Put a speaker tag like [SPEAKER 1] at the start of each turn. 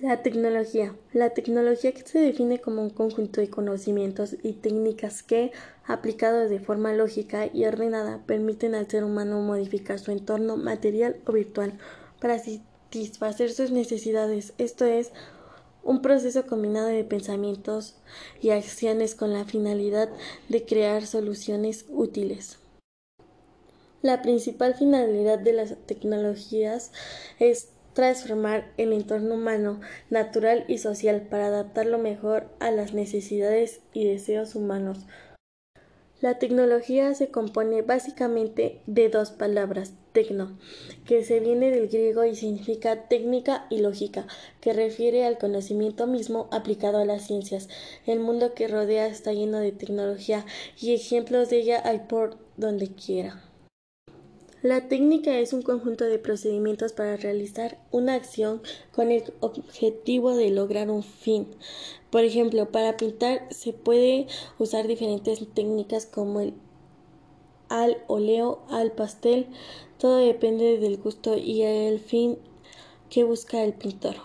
[SPEAKER 1] La tecnología. La tecnología se define como un conjunto de conocimientos y técnicas que, aplicados de forma lógica y ordenada, permiten al ser humano modificar su entorno material o virtual para satisfacer sus necesidades. Esto es un proceso combinado de pensamientos y acciones con la finalidad de crear soluciones útiles. La principal finalidad de las tecnologías es transformar el entorno humano, natural y social para adaptarlo mejor a las necesidades y deseos humanos. La tecnología se compone básicamente de dos palabras, tecno, que se viene del griego y significa técnica y lógica, que refiere al conocimiento mismo aplicado a las ciencias. El mundo que rodea está lleno de tecnología y ejemplos de ella hay por donde quiera. La técnica es un conjunto de procedimientos para realizar una acción con el objetivo de lograr un fin. Por ejemplo, para pintar se puede usar diferentes técnicas como el al óleo, al pastel, todo depende del gusto y el fin que busca el pintor.